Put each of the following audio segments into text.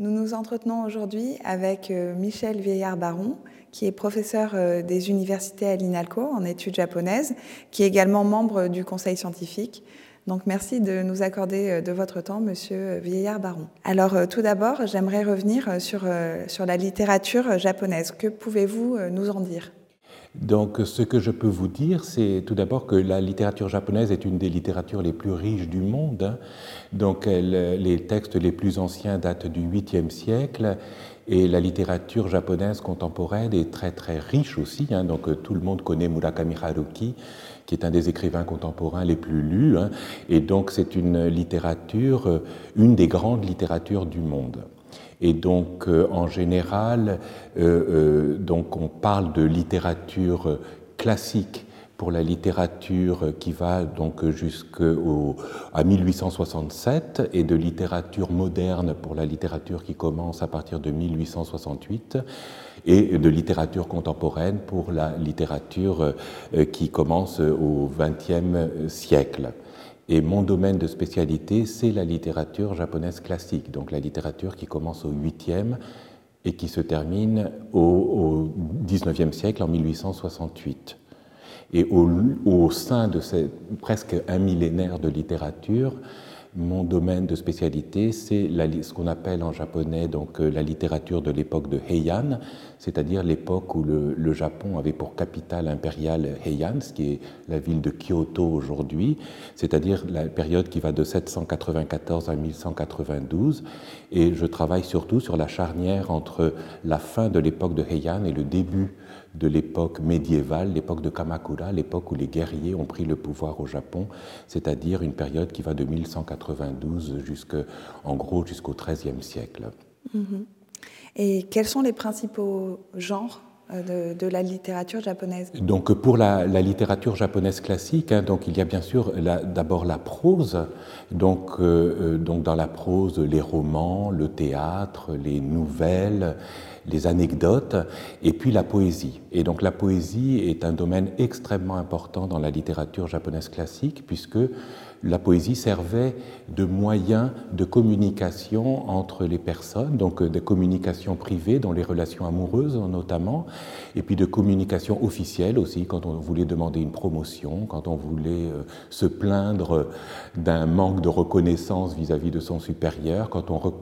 Nous nous entretenons aujourd'hui avec euh, Michel Vieillard-Baron, qui est professeur euh, des universités à l'INALCO en études japonaises, qui est également membre du conseil scientifique. Donc merci de nous accorder euh, de votre temps, Monsieur Vieillard-Baron. Alors tout d'abord, j'aimerais revenir sur, sur la littérature japonaise. Que pouvez-vous nous en dire? Donc ce que je peux vous dire, c'est tout d'abord que la littérature japonaise est une des littératures les plus riches du monde. Hein. Donc les textes les plus anciens datent du 8e siècle et la littérature japonaise contemporaine est très très riche aussi. Hein. Donc tout le monde connaît Murakami Haruki, qui est un des écrivains contemporains les plus lus. Hein. Et donc c'est une littérature, une des grandes littératures du monde. Et donc, euh, en général, euh, euh, donc on parle de littérature classique pour la littérature qui va donc jusqu'à 1867 et de littérature moderne pour la littérature qui commence à partir de 1868 et de littérature contemporaine pour la littérature qui commence au XXe siècle. Et mon domaine de spécialité, c'est la littérature japonaise classique, donc la littérature qui commence au 8e et qui se termine au, 19e siècle, en 1868. Et au, au sein de presque un millénaire de littérature, mon domaine de spécialité, c'est ce qu'on appelle en japonais donc euh, la littérature de l'époque de Heian, c'est-à-dire l'époque où le, Japon avait pour capitale impériale Heian, ce qui est la ville de Kyoto aujourd'hui, c'est-à-dire la période qui va de 794 à 1192. Et je travaille surtout sur la charnière entre la fin de l'époque de Heian et le début de l'époque médiévale, l'époque de Kamakura, l'époque où les guerriers ont pris le pouvoir au Japon, c'est-à-dire une période qui va de 1192 jusqu'en en gros jusqu'au XIIIe siècle. Mhm. Et quels sont les principaux genres euh, de, la littérature japonaise Donc pour la, littérature japonaise classique, hein, donc il y a bien sûr d'abord la prose. Euh, euh, donc dans la prose, les romans, le théâtre, les nouvelles, les anecdotes, et puis la poésie. Et donc la poésie est un domaine extrêmement important dans la littérature japonaise classique, puisque la poésie servait de moyen de communication entre les personnes, donc de communication privée dans les relations amoureuses notamment, et puis de communication officielle aussi quand on voulait demander une promotion, quand on voulait euh, se plaindre d'un manque de reconnaissance vis-à-vis de son supérieur, quand on,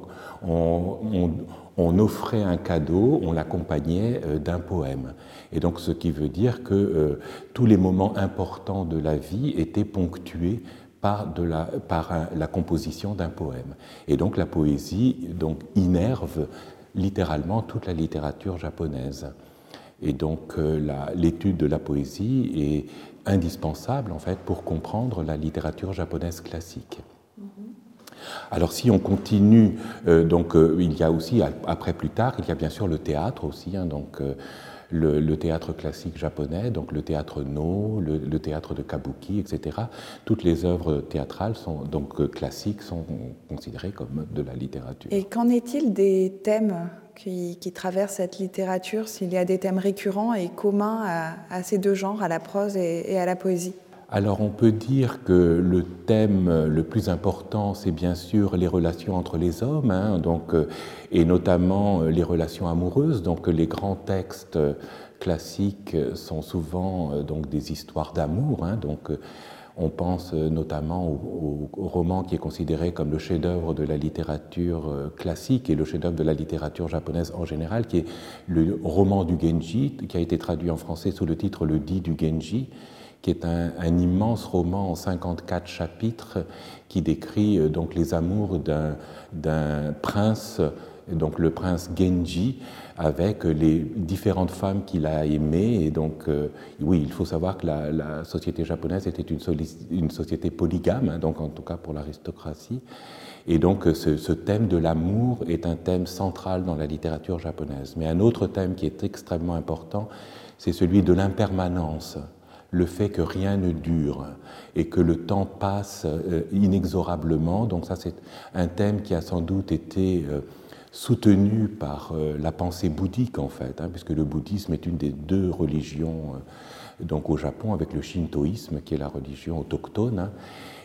offrait un cadeau, on l'accompagnait euh, d'un poème. Et donc ce qui veut dire que euh, tous les moments importants de la vie étaient ponctués par, la, la composition d'un poème. Et donc la poésie donc, innerve littéralement toute la littérature japonaise. Et donc euh, l'étude de la poésie est indispensable en fait pour comprendre la littérature japonaise classique. Alors si on continue, euh, donc euh, il y a aussi après plus tard, il y a bien sûr le théâtre aussi, hein, donc le, théâtre classique japonais, donc le théâtre No, le, théâtre de Kabuki, etc. Toutes les œuvres théâtrales sont donc euh, classiques sont considérées comme de la littérature. Et qu'en est-il des thèmes qui, traversent cette littérature S'il y a des thèmes récurrents et communs à, ces deux genres, à la prose et, à la poésie? Alors on peut dire que le thème le plus important, c'est bien sûr les relations entre les hommes, hein, donc, euh, et notamment euh, les relations amoureuses. Donc les grands textes classiques sont souvent euh, donc des histoires d'amour. Hein, donc on pense notamment au, roman qui est considéré comme le chef-d'œuvre de la littérature classique et le chef-d'œuvre de la littérature japonaise en général, qui est le roman du Genji, qui a été traduit en français sous le titre Le dit du Genji qui est un, immense roman en 54 chapitres qui décrit euh, donc les amours d'un prince, donc le prince Genji, avec les différentes femmes qu'il a aimées. Et donc, euh, oui, il faut savoir que la, société japonaise était une, une société polygame, hein, donc en tout cas pour l'aristocratie. Et donc, ce, ce thème de l'amour est un thème central dans la littérature japonaise. Mais un autre thème qui est extrêmement important, c'est celui de l'impermanence le fait que rien ne dure et que le temps passe euh, inexorablement. Donc ça, c'est un thème qui a sans doute été euh, soutenu par euh, la pensée bouddhique, en fait, hein, puisque le bouddhisme est une des deux religions donc au Japon avec le shintoïsme, qui est la religion autochtone. Hein.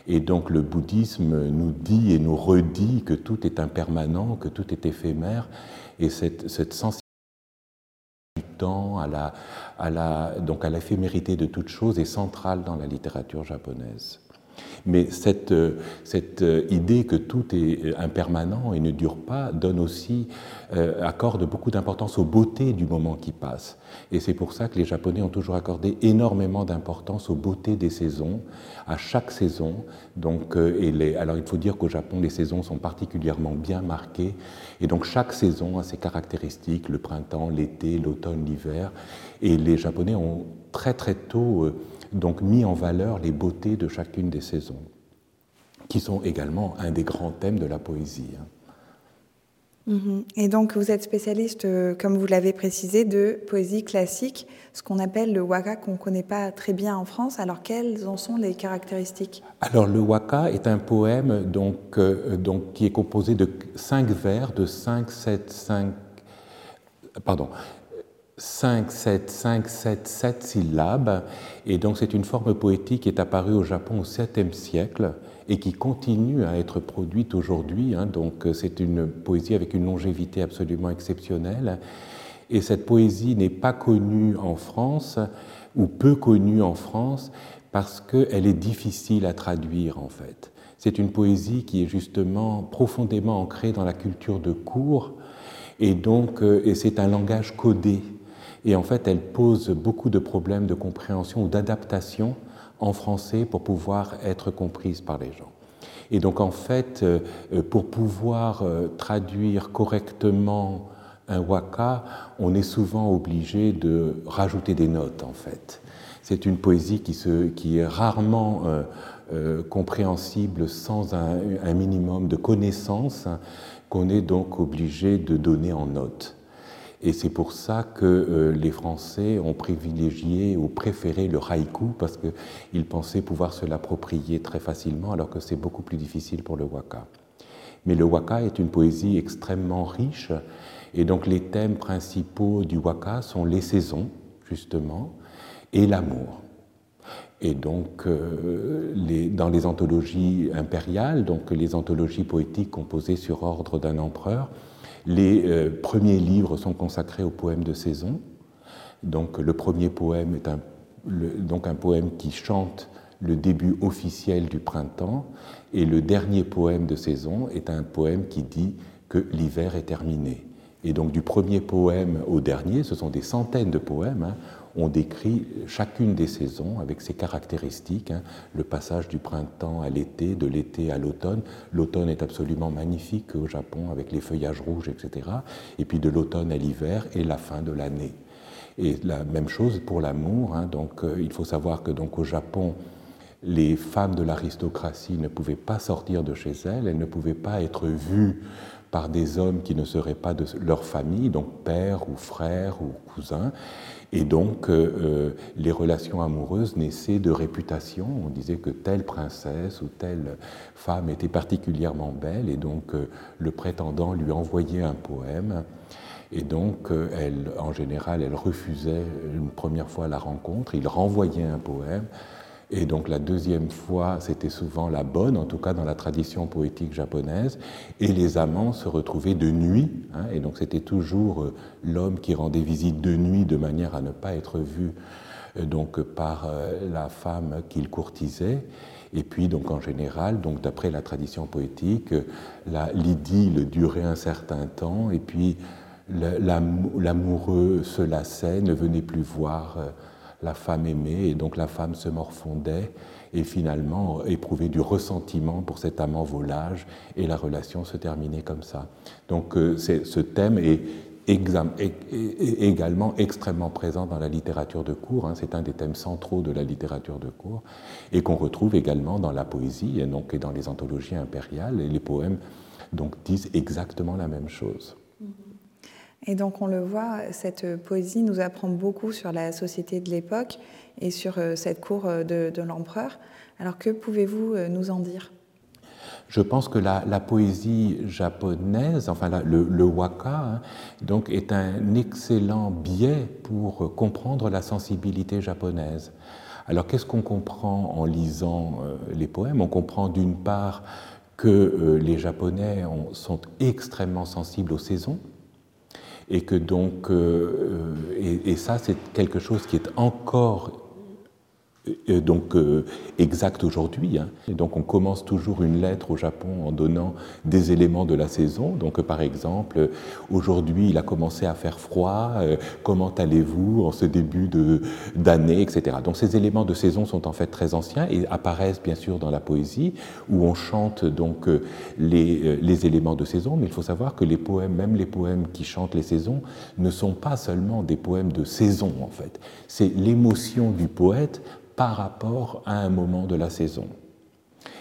Et donc le bouddhisme nous dit et nous redit que tout est impermanent, que tout est éphémère, et cette, cette sensibilité temps, à la, donc à l'éphémérité de toute chose est centrale dans la littérature japonaise. Mais cette, cette, idée que tout est impermanent et ne dure pas donne aussi, euh, accorde beaucoup d'importance aux beautés du moment qui passe. Et c'est pour ça que les Japonais ont toujours accordé énormément d'importance aux beautés des saisons, à chaque saison. Donc, euh, et les, alors il faut dire qu'au Japon, les saisons sont particulièrement bien marquées. Et donc chaque saison a ses caractéristiques, le printemps, l'été, l'automne, l'hiver. Et les Japonais ont très très tôt... Euh, donc mis en valeur les beautés de chacune des saisons, qui sont également un des grands thèmes de la poésie. Hein. Mm-hmm. Et donc vous êtes spécialiste, euh, comme vous l'avez précisé, de poésie classique, ce qu'on appelle le waka qu'on ne connaît pas très bien en France. Alors quelles en sont les caractéristiques? Alors le waka est un poème donc, euh, donc, qui est composé de cinq vers, de 5, 7, 5... Pardon, 5, 7, 5, 7, 7 syllabes. Et donc c'est une forme poétique qui est apparue au Japon au 7e siècle et qui continue à être produite aujourd'hui. Hein. donc c'est une poésie avec une longévité absolument exceptionnelle. Et cette poésie n'est pas connue en France ou peu connue en France parce qu'elle est difficile à traduire en fait. C'est une poésie qui est justement profondément ancrée dans la culture de cour et donc euh, et c'est un langage codé et en fait, elle pose beaucoup de problèmes de compréhension ou d'adaptation en français pour pouvoir être comprise par les gens. Et donc, en fait, euh, pour pouvoir euh, traduire correctement un waka, on est souvent obligé de rajouter des notes, en fait. C'est une poésie qui, est rarement euh, compréhensible sans un, un, minimum de connaissances qu'on est donc obligé de donner en notes. Et c'est pour ça que euh, les Français ont privilégié ou préféré le haïku parce qu'ils pensaient pouvoir se l'approprier très facilement alors que c'est beaucoup plus difficile pour le waka. Mais le waka est une poésie extrêmement riche et donc les thèmes principaux du waka sont les saisons, justement, et l'amour. Et donc, euh, dans les anthologies impériales, donc les anthologies poétiques composées sur ordre d'un empereur, les euh, premiers livres sont consacrés aux poèmes de saison. Donc le premier poème est un, donc un poème qui chante le début officiel du printemps, et le dernier poème de saison est un poème qui dit que l'hiver est terminé. Et donc du premier poème au dernier, ce sont des centaines de poèmes, hein, on décrit chacune des saisons avec ses caractéristiques, hein. le passage du printemps à l'été, de l'été à l'automne. L'automne est absolument magnifique au Japon avec les feuillages rouges, etc. Et puis de l'automne à l'hiver et la fin de l'année. Et la même chose pour l'amour. Hein. donc euh, il faut savoir que donc au Japon, les femmes de l'aristocratie ne pouvaient pas sortir de chez elles, elles ne pouvaient pas être vues par des hommes qui ne seraient pas de leur famille, donc père ou frère ou cousin. Et donc, euh, euh, les relations amoureuses naissaient de réputation. On disait que telle princesse ou telle femme était particulièrement belle, et donc euh, le prétendant lui envoyait un poème. Et donc, elle, en général, elle refusait une première fois la rencontre, il renvoyait un poème. Et donc la deuxième fois, c'était souvent la bonne, en tout cas dans la tradition poétique japonaise, et les amants se retrouvaient de nuit, hein, et donc c'était toujours euh, l'homme qui rendait visite de nuit de manière à ne pas être vu euh, donc par euh, la femme qu'il courtisait. Et puis, donc, en général, donc, d'après la tradition poétique, l'idylle durait un certain temps, et puis l'amoureux se lassait, ne venait plus voir la femme aimée, et donc la femme se morfondait et finalement éprouvait du ressentiment pour cet amant volage, et la relation se terminait comme ça. Donc euh, ce thème est, également extrêmement présent dans la littérature de cours, hein. c'est un des thèmes centraux de la littérature de cours, et qu'on retrouve également dans la poésie et, donc, dans les anthologies impériales, et les poèmes donc, disent exactement la même chose. Et donc on le voit, cette poésie nous apprend beaucoup sur la société de l'époque et sur euh, cette cour euh, de, l'empereur. Alors que pouvez-vous euh, nous en dire? Je pense que la, poésie japonaise, enfin le, waka, hein, donc est un excellent biais pour comprendre la sensibilité japonaise. Alors qu'est-ce qu'on comprend en lisant les poèmes? On comprend d'une part que les Japonais sont extrêmement sensibles aux saisons, et que donc, et, et ça c'est quelque chose qui est encore donc euh, exact aujourd'hui. Hein. donc on commence toujours une lettre au Japon en donnant des éléments de la saison. Donc par exemple, aujourd'hui il a commencé à faire froid, euh, comment allez-vous en ce début d'année, etc. Donc ces éléments de saison sont en fait très anciens et apparaissent bien sûr dans la poésie où on chante donc euh, les, les éléments de saison, mais il faut savoir que les poèmes, même les poèmes qui chantent les saisons, ne sont pas seulement des poèmes de saison en fait. C'est l'émotion du poète par rapport à un moment de la saison.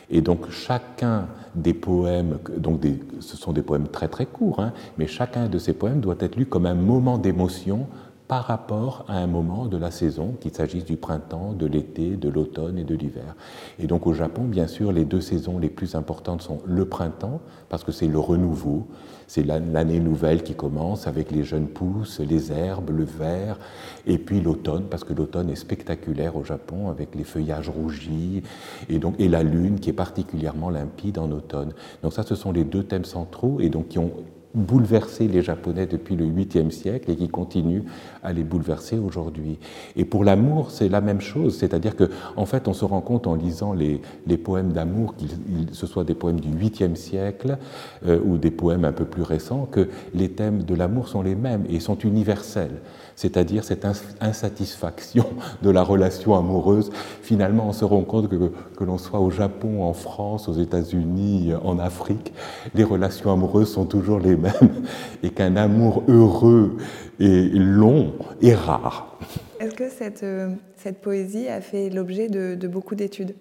Et donc chacun des poèmes, donc ce sont des poèmes très très courts, hein, mais chacun de ces poèmes doit être lu comme un moment d'émotion par rapport à un moment de la saison, qu'il s'agisse du printemps, de l'été, de l'automne et de l'hiver. Et donc au Japon, bien sûr, les deux saisons les plus importantes sont le printemps, parce que c'est le renouveau, c'est l'année nouvelle qui commence avec les jeunes pousses, les herbes, le vert, et puis l'automne, parce que l'automne est spectaculaire au Japon avec les feuillages rougis et, donc, et la lune qui est particulièrement limpide en automne. Donc ça, ce sont les deux thèmes centraux et donc qui ont bouleversé les Japonais depuis le 8e siècle et qui continuent à les bouleverser aujourd'hui. Et pour l'amour, c'est la même chose, c'est-à-dire que en fait, on se rend compte en lisant les, les poèmes d'amour, que ce soit des poèmes du 8e siècle euh, ou des poèmes un peu plus récents, que les thèmes de l'amour sont les mêmes et sont universels c'est-à-dire cette insatisfaction de la relation amoureuse. Finalement, on se rend compte que, que l'on soit au Japon, en France, aux États-Unis, en Afrique, les relations amoureuses sont toujours les mêmes et qu'un amour heureux et long est rare. Est-ce que cette, euh, cette poésie a fait l'objet de, beaucoup d'études?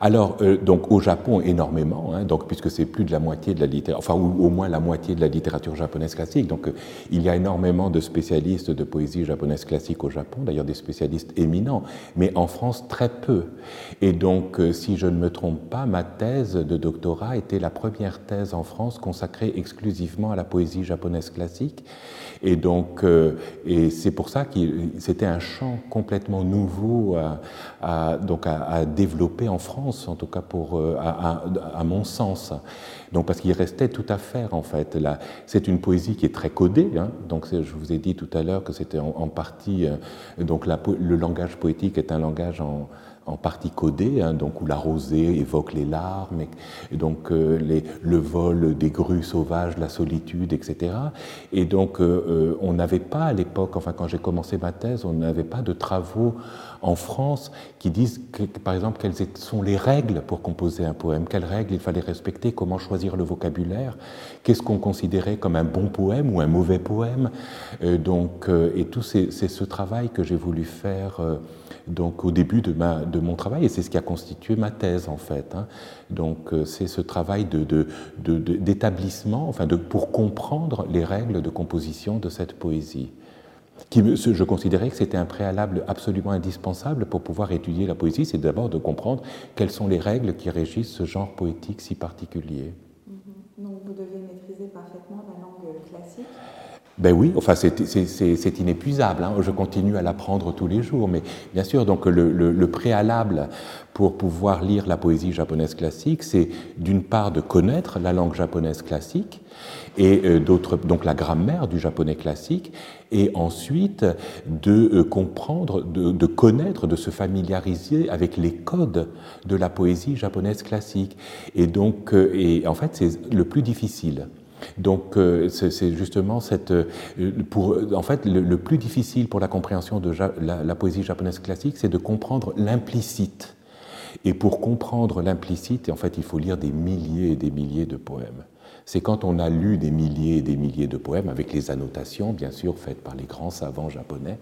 Alors, euh, donc au Japon, énormément, hein, donc, puisque c'est plus de la moitié de la littérature, enfin, ou au moins la moitié de la littérature japonaise classique. Donc, euh, il y a énormément de spécialistes de poésie japonaise classique au Japon, d'ailleurs des spécialistes éminents, mais en France, très peu. Et donc, si je ne me trompe pas, ma thèse de doctorat était la première thèse en France consacrée exclusivement à la poésie japonaise classique. Et donc, et c'est pour ça que c'était un champ complètement nouveau à, donc à, développer en France, en tout cas pour, euh, à, mon sens. Donc parce qu'il restait tout à faire en fait. C'est une poésie qui est très codée. Hein. Donc je vous ai dit tout à l'heure que c'était en, partie euh, donc le langage poétique est un langage en, en partie codé, hein, donc où la rosée évoque les larmes, et, donc euh, les, le vol des grues sauvages, la solitude, etc. Et donc euh, euh, on n'avait pas à l'époque, enfin quand j'ai commencé ma thèse, on n'avait pas de travaux en France qui disent, par exemple, quelles sont les règles pour composer un poème, quelles règles il fallait respecter, comment choisir le vocabulaire, qu'est-ce qu'on considérait comme un bon poème ou un mauvais poème. donc, et tout c'est ce travail que j'ai voulu faire donc au début de, ma, de mon travail, et c'est ce qui a constitué ma thèse en fait. Hein. Donc euh, c'est ce travail d'établissement, de, de, enfin de, pour comprendre les règles de composition de cette poésie. Qui, je considérais que c'était un préalable absolument indispensable pour pouvoir étudier la poésie, c'est d'abord de comprendre quelles sont les règles qui régissent ce genre poétique si particulier. Mm-hmm. Donc vous devez maîtriser parfaitement la langue classique ben oui, enfin c'est inépuisable. Hein. Je continue à l'apprendre tous les jours, mais bien sûr, donc le, le, préalable pour pouvoir lire la poésie japonaise classique, c'est d'une part de connaître la langue japonaise classique et euh, d'autre donc la grammaire du japonais classique, et ensuite de euh, comprendre, de, de, connaître, de se familiariser avec les codes de la poésie japonaise classique. Et donc, euh, et en fait, c'est le plus difficile. Donc euh, c'est justement cette... Euh, pour, en fait, le, plus difficile pour la compréhension de la, poésie japonaise classique, c'est de comprendre l'implicite. Et pour comprendre l'implicite, en fait, il faut lire des milliers et des milliers de poèmes. C'est quand on a lu des milliers et des milliers de poèmes, avec les annotations, bien sûr, faites par les grands savants japonais,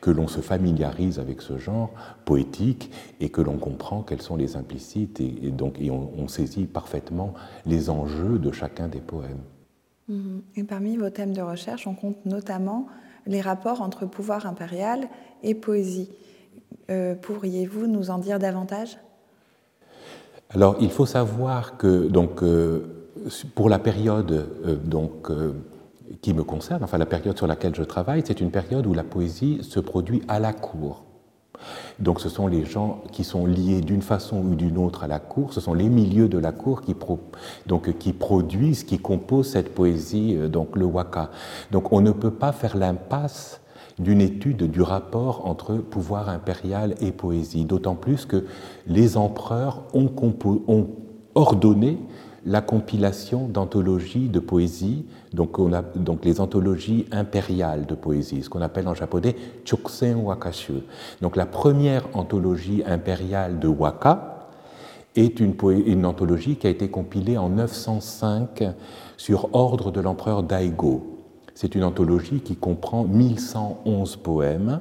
que l'on se familiarise avec ce genre poétique et que l'on comprend quels sont les implicites et, donc et on saisit parfaitement les enjeux de chacun des poèmes. Mhm. Et parmi vos thèmes de recherche, on compte notamment les rapports entre pouvoir impérial et poésie. Euh, pourriez-vous nous en dire davantage? Alors, il faut savoir que donc, euh, pour la période euh, donc, qui me concerne, enfin la période sur laquelle je travaille, c'est une période où la poésie se produit à la cour. Donc ce sont les gens qui sont liés d'une façon ou d'une autre à la cour, ce sont les milieux de la cour qui, produisent, qui composent cette poésie, euh, donc le waka. Donc on ne peut pas faire l'impasse d'une étude du rapport entre pouvoir impérial et poésie, d'autant plus que les empereurs ont ordonné la compilation d'anthologies de poésie, donc, les anthologies impériales de poésie, ce qu'on appelle en japonais Choksen Wakashu. Donc la première anthologie impériale de Waka est une, une anthologie qui a été compilée en 905 sur ordre de l'empereur Daigo. C'est une anthologie qui comprend 1111 poèmes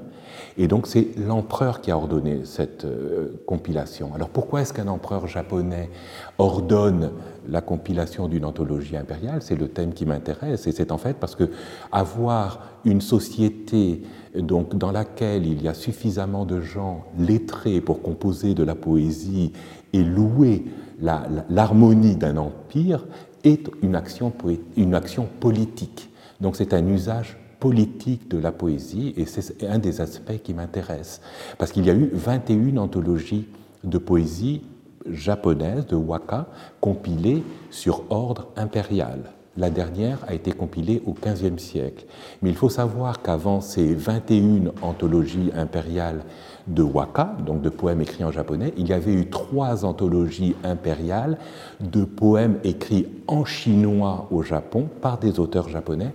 et donc c'est l'empereur qui a ordonné cette euh, compilation. Alors pourquoi est-ce qu'un empereur japonais ordonne la compilation d'une anthologie impériale? C'est le thème qui m'intéresse et c'est en fait parce que avoir une société donc dans laquelle il y a suffisamment de gens lettrés pour composer de la poésie et louer l'harmonie d'un empire est une action, une action politique. Donc c'est un usage politique de la poésie, et c'est un des aspects qui m'intéresse, parce qu'il y a eu 21 anthologies de poésie japonaise, de waka, compilées sur ordre impérial. La dernière a été compilée au XVe siècle. Mais il faut savoir qu'avant ces 21 anthologies impériales de waka, donc de poèmes écrits en japonais, il y avait eu trois anthologies impériales de poèmes écrits en chinois au Japon par des auteurs japonais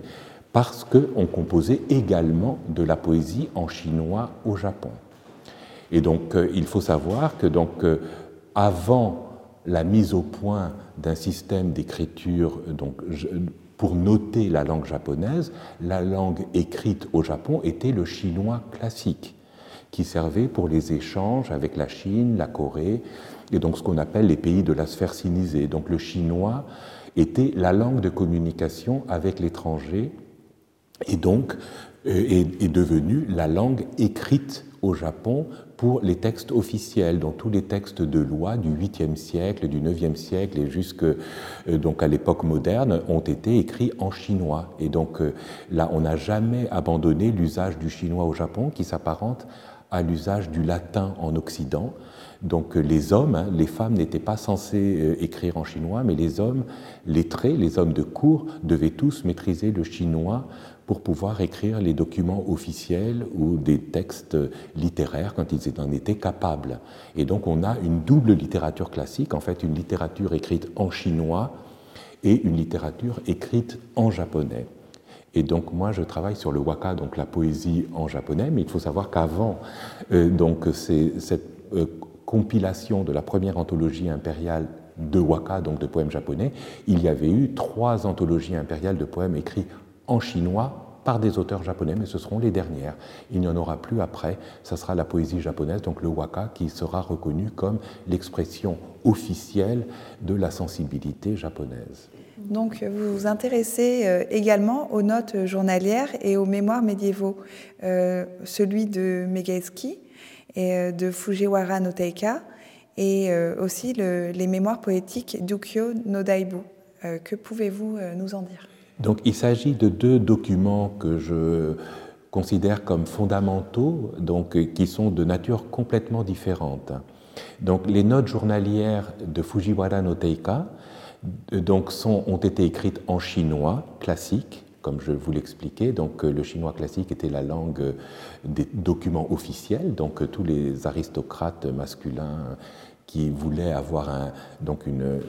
parce qu'on composait également de la poésie en chinois au Japon. Et donc euh, il faut savoir que donc, euh, avant la mise au point d'un système d'écriture pour noter la langue japonaise, la langue écrite au Japon était le chinois classique, qui servait pour les échanges avec la Chine, la Corée, et donc ce qu'on appelle les pays de la sphère sinisée. Donc le chinois était la langue de communication avec l'étranger et donc euh, est, devenue la langue écrite au Japon pour les textes officiels, donc tous les textes de loi du 8e siècle, du 9e siècle et jusque euh, donc à l'époque moderne ont été écrits en chinois. Et donc euh, là, on n'a jamais abandonné l'usage du chinois au Japon qui s'apparente à l'usage du latin en Occident. Donc les hommes, hein, les femmes n'étaient pas censés écrire en chinois, mais les hommes lettrés, les hommes de cour, devaient tous maîtriser le chinois pour pouvoir écrire les documents officiels ou des textes littéraires quand ils en étaient capables. Et donc on a une double littérature classique, en fait une littérature écrite en chinois et une littérature écrite en japonais. Et donc moi je travaille sur le waka, donc la poésie en japonais, mais il faut savoir qu'avant euh, cette euh, compilation de la première anthologie impériale de waka, donc de poèmes japonais, il y avait eu trois anthologies impériales de poèmes écrits en chinois par des auteurs japonais, mais ce seront les dernières. Il n'y en aura plus après, ça sera la poésie japonaise, donc le waka, qui sera reconnu comme l'expression officielle de la sensibilité japonaise. Donc vous vous intéressez euh, également aux notes journalières et aux mémoires médiévaux, euh, celui de Megaeski et euh, de Fujiwara no Teika, et aussi les mémoires poétiques d'Ukyo no Daibu. que pouvez-vous nous en dire? Donc il s'agit de deux documents que je considère comme fondamentaux, donc qui sont de nature complètement différente. Donc les notes journalières de Fujiwara no Teika donc, sont, ont été écrites en chinois classique, comme je vous l'expliquais. Donc le chinois classique était la langue des documents officiels, donc tous les aristocrates masculins qui voulaient avoir un, donc une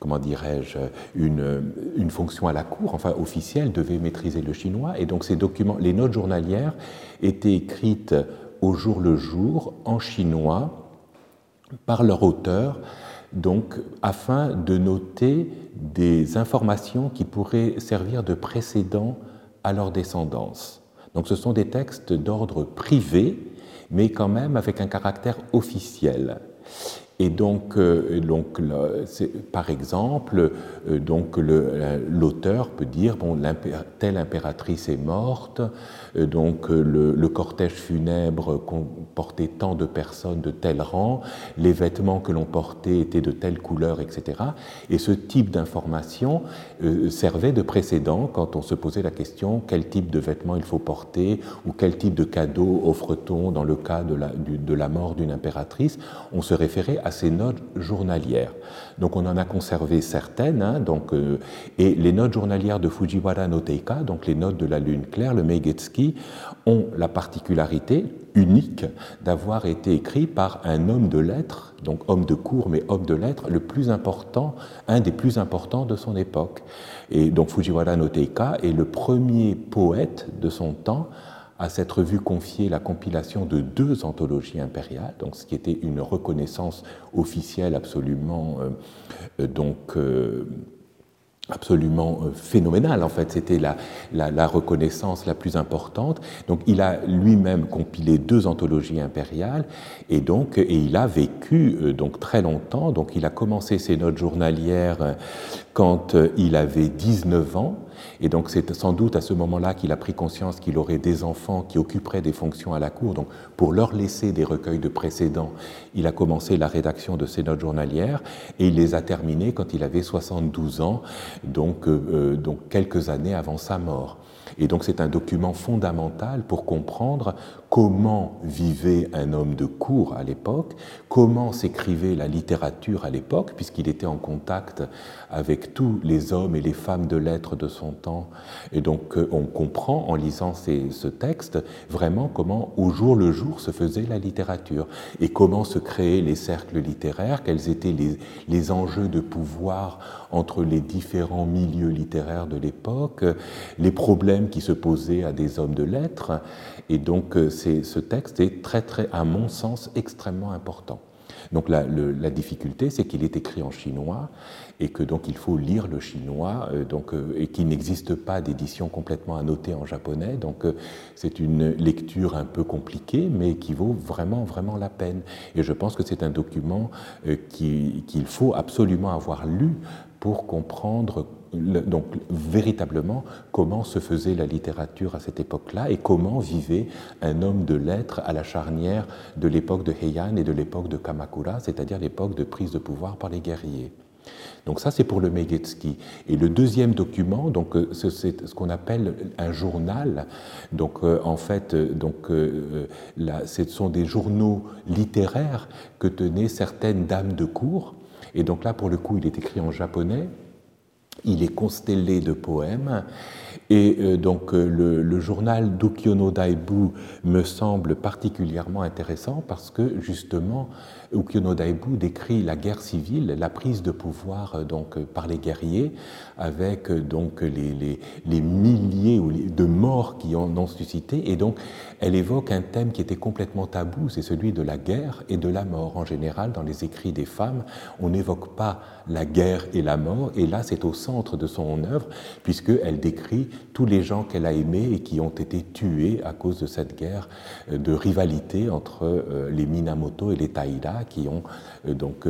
comment dirais-je, une, une, fonction à la cour, enfin officielle, devait maîtriser le chinois. Et donc ces documents, les notes journalières étaient écrites au jour le jour en chinois par leur auteur, donc afin de noter des informations qui pourraient servir de précédent à leur descendance. Donc ce sont des textes d'ordre privé, mais quand même avec un caractère officiel. Et donc, euh, donc par exemple, euh, l'auteur peut dire bon, telle impératrice est morte, euh, donc le, le, cortège funèbre comportait tant de personnes de tel rang, les vêtements que l'on portait étaient de telle couleur, etc. Et ce type d'information servait de précédent quand on se posait la question quel type de vêtements il faut porter ou quel type de cadeau offre-t-on dans le cas de la, de la mort d'une impératrice? On se référait à ces notes journalières. Donc on en a conservé certaines, hein, donc, euh, et les notes journalières de Fujiwara no Teika, donc les notes de la lune claire, le Meigetsuki, ont la particularité unique d'avoir été écrits par un homme de lettres, donc homme de cour mais homme de lettres, le plus important, un des plus importants de son époque. Et donc Fujiwara no Teika est le premier poète de son temps à s'être vu confier la compilation de deux anthologies impériales, donc ce qui était une reconnaissance officielle absolument euh, donc euh, absolument euh, phénoménale en fait, c'était la, la, reconnaissance la plus importante. Donc il a lui-même compilé deux anthologies impériales et donc et il a vécu donc très longtemps. Donc il a commencé ses notes journalières quand il avait 19 ans et donc c'est sans doute à ce moment-là qu'il a pris conscience qu'il aurait des enfants qui occuperaient des fonctions à la cour. Donc pour leur laisser des recueils de précédents, il a commencé la rédaction de ses notes journalières et il les a terminées quand il avait 72 ans, donc, euh, euh, donc quelques années avant sa mort. Et donc c'est un document fondamental pour comprendre comment vivait un homme de cour à l'époque, comment s'écrivait la littérature à l'époque, puisqu'il était en contact avec tous les hommes et les femmes de lettres de son temps? Et donc euh, on comprend en lisant ce texte vraiment comment au jour le jour se faisait la littérature et comment se créaient les cercles littéraires, quels étaient les, les enjeux de pouvoir entre les différents milieux littéraires de l'époque, les problèmes qui se posaient à des hommes de lettres? Et donc euh, ce texte est très, très, à mon sens, extrêmement important. Donc la, difficulté, c'est qu'il est écrit en chinois et que donc il faut lire le chinois, euh, donc, euh, et qu'il n'existe pas d'édition complètement annotée en japonais. Donc c'est une lecture un peu compliquée, mais qui vaut vraiment, vraiment la peine. Et je pense que c'est un document qu'il faut absolument avoir lu pour comprendre donc véritablement comment se faisait la littérature à cette époque-là et comment vivait un homme de lettres à la charnière de l'époque de Heian et de l'époque de Kamakura, c'est-à-dire l'époque de prise de pouvoir par les guerriers. Donc ça, c'est pour le Megetsuki. Et le deuxième document, donc euh, c'est ce qu'on appelle un journal. Donc euh, en fait, euh, donc ce sont des journaux littéraires que tenaient certaines dames de cour et donc là, pour le coup, il est écrit en japonais, il est constellé de poèmes, et euh, donc euh, le, journal Dukyono Daibu me semble particulièrement intéressant parce que justement Ukyono Daibu décrit la guerre civile, la prise de pouvoir euh, donc par les guerriers, avec donc les, les, milliers de morts qui en ont suscité, et donc elle évoque un thème qui était complètement tabou, c'est celui de la guerre et de la mort. En général, dans les écrits des femmes, on n'évoque pas la guerre et la mort, et là c'est au centre de son œuvre, puisqu'elle décrit tous les gens qu'elle a aimés et qui ont été tués à cause de cette guerre euh, de rivalité entre euh, les Minamoto et les Taira qui ont euh, donc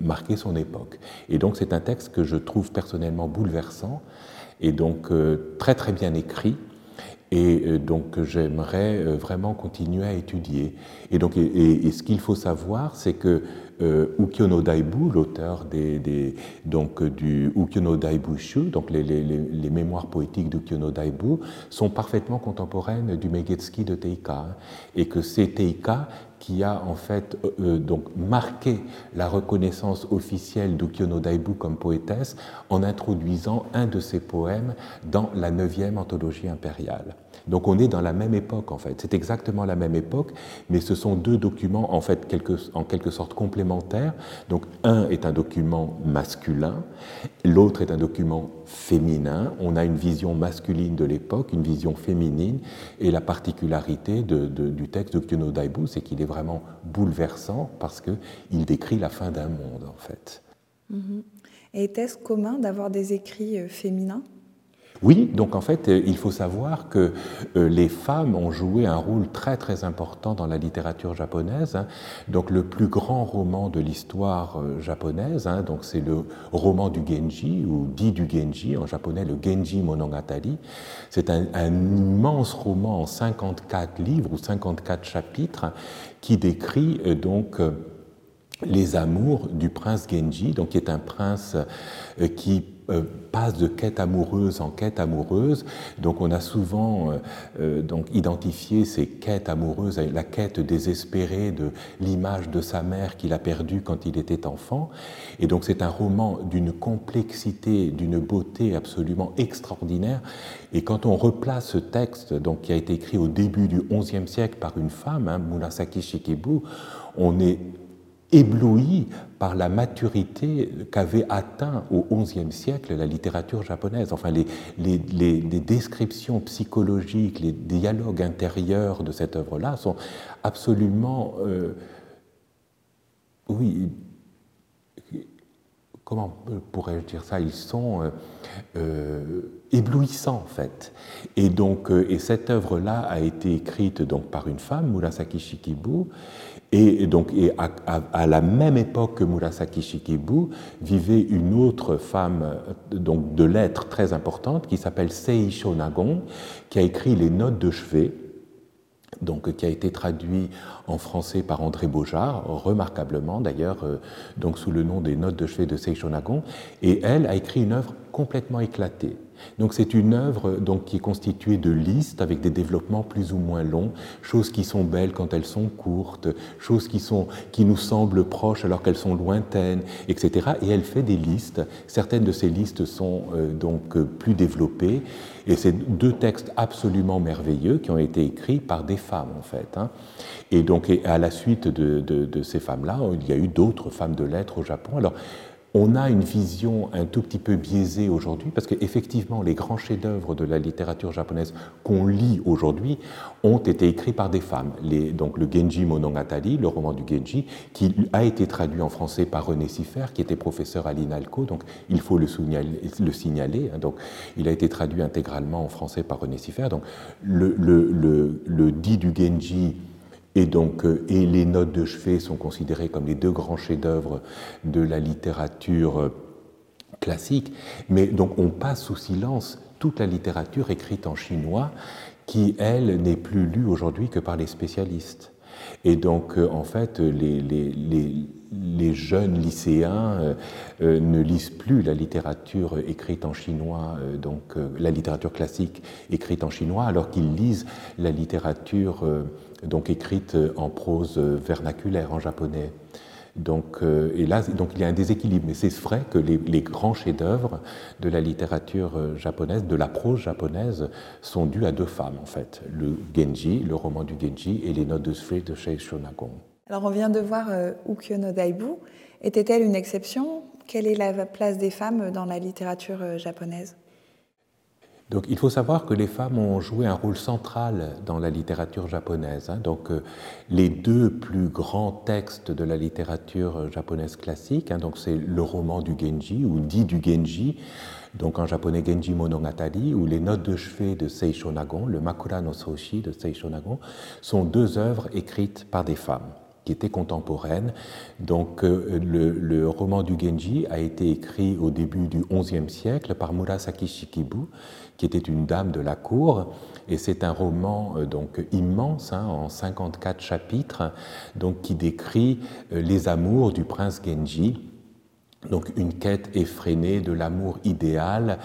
marqué son époque. Et donc c'est un texte que je trouve personnellement bouleversant et donc très très bien écrit et donc j'aimerais vraiment continuer à étudier. Et donc et ce qu'il faut savoir, c'est que euh, Ukyono Daibu, l'auteur des, donc, du Ukyono Daibushu, donc les, mémoires poétiques d'Ukyono Daibu, sont parfaitement contemporaines du Megetsuki de Teika, hein, et que c'est Teika qui a en fait euh, euh, donc marqué la reconnaissance officielle d'Ukyono Daibu comme poétesse en introduisant un de ses poèmes dans la neuvième anthologie impériale. Donc on est dans la même époque en fait. C'est exactement la même époque, mais ce sont deux documents en fait en quelque sorte complémentaires. Donc un est un document masculin, l'autre est un document féminin. On a une vision masculine de l'époque, une vision féminine, et la particularité du texte de Kyono Daibu, c'est qu'il est vraiment bouleversant parce qu'il décrit la fin d'un monde en fait. Mm-hmm. Et est-ce commun d'avoir des écrits euh, féminins? Oui, donc en fait, euh, il faut savoir que euh, les femmes ont joué un rôle très très important dans la littérature japonaise. Hein. Donc le plus grand roman de l'histoire euh, japonaise, hein, donc c'est le roman du Genji ou dit du Genji en japonais le Genji Monogatari. C'est un, immense roman en 54 livres ou 54 chapitres qui décrit donc les amours du prince Genji, donc qui est un prince qui euh, passe de quête amoureuse en quête amoureuse. Donc on a souvent euh, euh, donc identifié ces quêtes amoureuses la quête désespérée de l'image de sa mère qu'il a perdue quand il était enfant. Et donc c'est un roman d'une complexité, d'une beauté absolument extraordinaire. Et quand on replace ce texte, donc qui a été écrit au début du XIe siècle par une femme, hein, Murasaki Shikibu, on est ébloui par la maturité qu'avait atteint au XIe siècle la littérature japonaise. Enfin, les, descriptions psychologiques, les dialogues intérieurs de cette œuvre-là sont absolument, euh, oui, comment pourrais-je dire ça? Ils sont euh, euh, éblouissants en fait. Et donc, et cette œuvre-là a été écrite donc par une femme, Murasaki Shikibu, et donc, à, la même époque que Murasaki Shikibu, vivait une autre femme donc, de lettres très importante qui s'appelle Seisho Nagon, qui a écrit les notes de chevet, donc, qui a été traduit en français par André Beaujard, remarquablement d'ailleurs, euh, donc sous le nom des notes de chevet de Seisho Nagon, et elle a écrit une œuvre complètement éclatée. Donc c'est une œuvre donc, qui est constituée de listes avec des développements plus ou moins longs, choses qui sont belles quand elles sont courtes, choses qui, sont, qui nous semblent proches alors qu'elles sont lointaines, etc. Et elle fait des listes. Certaines de ces listes sont euh, donc plus développées. Et c'est deux textes absolument merveilleux qui ont été écrits par des femmes en fait. Hein. Et donc à la suite de, de, de ces femmes-là, il y a eu d'autres femmes de lettres au Japon. Alors on a une vision un tout petit peu biaisée aujourd'hui, parce qu'effectivement, les grands chefs-d'œuvre de la littérature japonaise qu'on lit aujourd'hui ont été écrits par des femmes. donc le Genji Monogatari, le roman du Genji, qui a été traduit en français par René Siffer, qui était professeur à l'INALCO, donc il faut le signaler. Hein. donc il a été traduit intégralement en français par René Siffer. Donc le, le dit du Genji et donc, euh, et les notes de chevet sont considérées comme les deux grands chefs-d'œuvre de la littérature euh, classique. Mais donc, on passe sous silence toute la littérature écrite en chinois, qui, elle, n'est plus lue aujourd'hui que par les spécialistes. Et donc, euh, en fait, les, les, les, les jeunes lycéens ne lisent plus la littérature écrite en chinois, donc la littérature classique écrite en chinois, alors qu'ils lisent la littérature donc écrite en prose vernaculaire en japonais. Donc, euh, et là, donc il y a un déséquilibre, mais c'est vrai que les, grands chefs-d'œuvre de la littérature euh, japonaise, de la prose japonaise, sont dus à deux femmes en fait le Genji, le roman du Genji, et les notes de Sfree de Sheisho Nagon. Alors, on vient de voir euh, Ukiyo no Daibu. Était-elle une exception? Quelle est la place des femmes dans la littérature japonaise? Donc il faut savoir que les femmes ont joué un rôle central dans la littérature japonaise. Hein. Donc euh, les deux plus grands textes de la littérature japonaise classique, hein, donc c'est le roman du Genji ou dit du Genji, donc en japonais Genji Monogatari, ou les notes de chevet de Seisho Nagon, le Makura no Soshi de Seisho Nagon, sont deux œuvres écrites par des femmes qui étaient contemporaines. Donc euh, le, roman du Genji a été écrit au début du XIe siècle par Murasaki Shikibu, qui était une dame de la cour. Et c'est un roman euh, donc immense, hein, en 54 chapitres, donc, qui décrit euh, les amours du prince Genji. Donc une quête effrénée de l'amour idéal,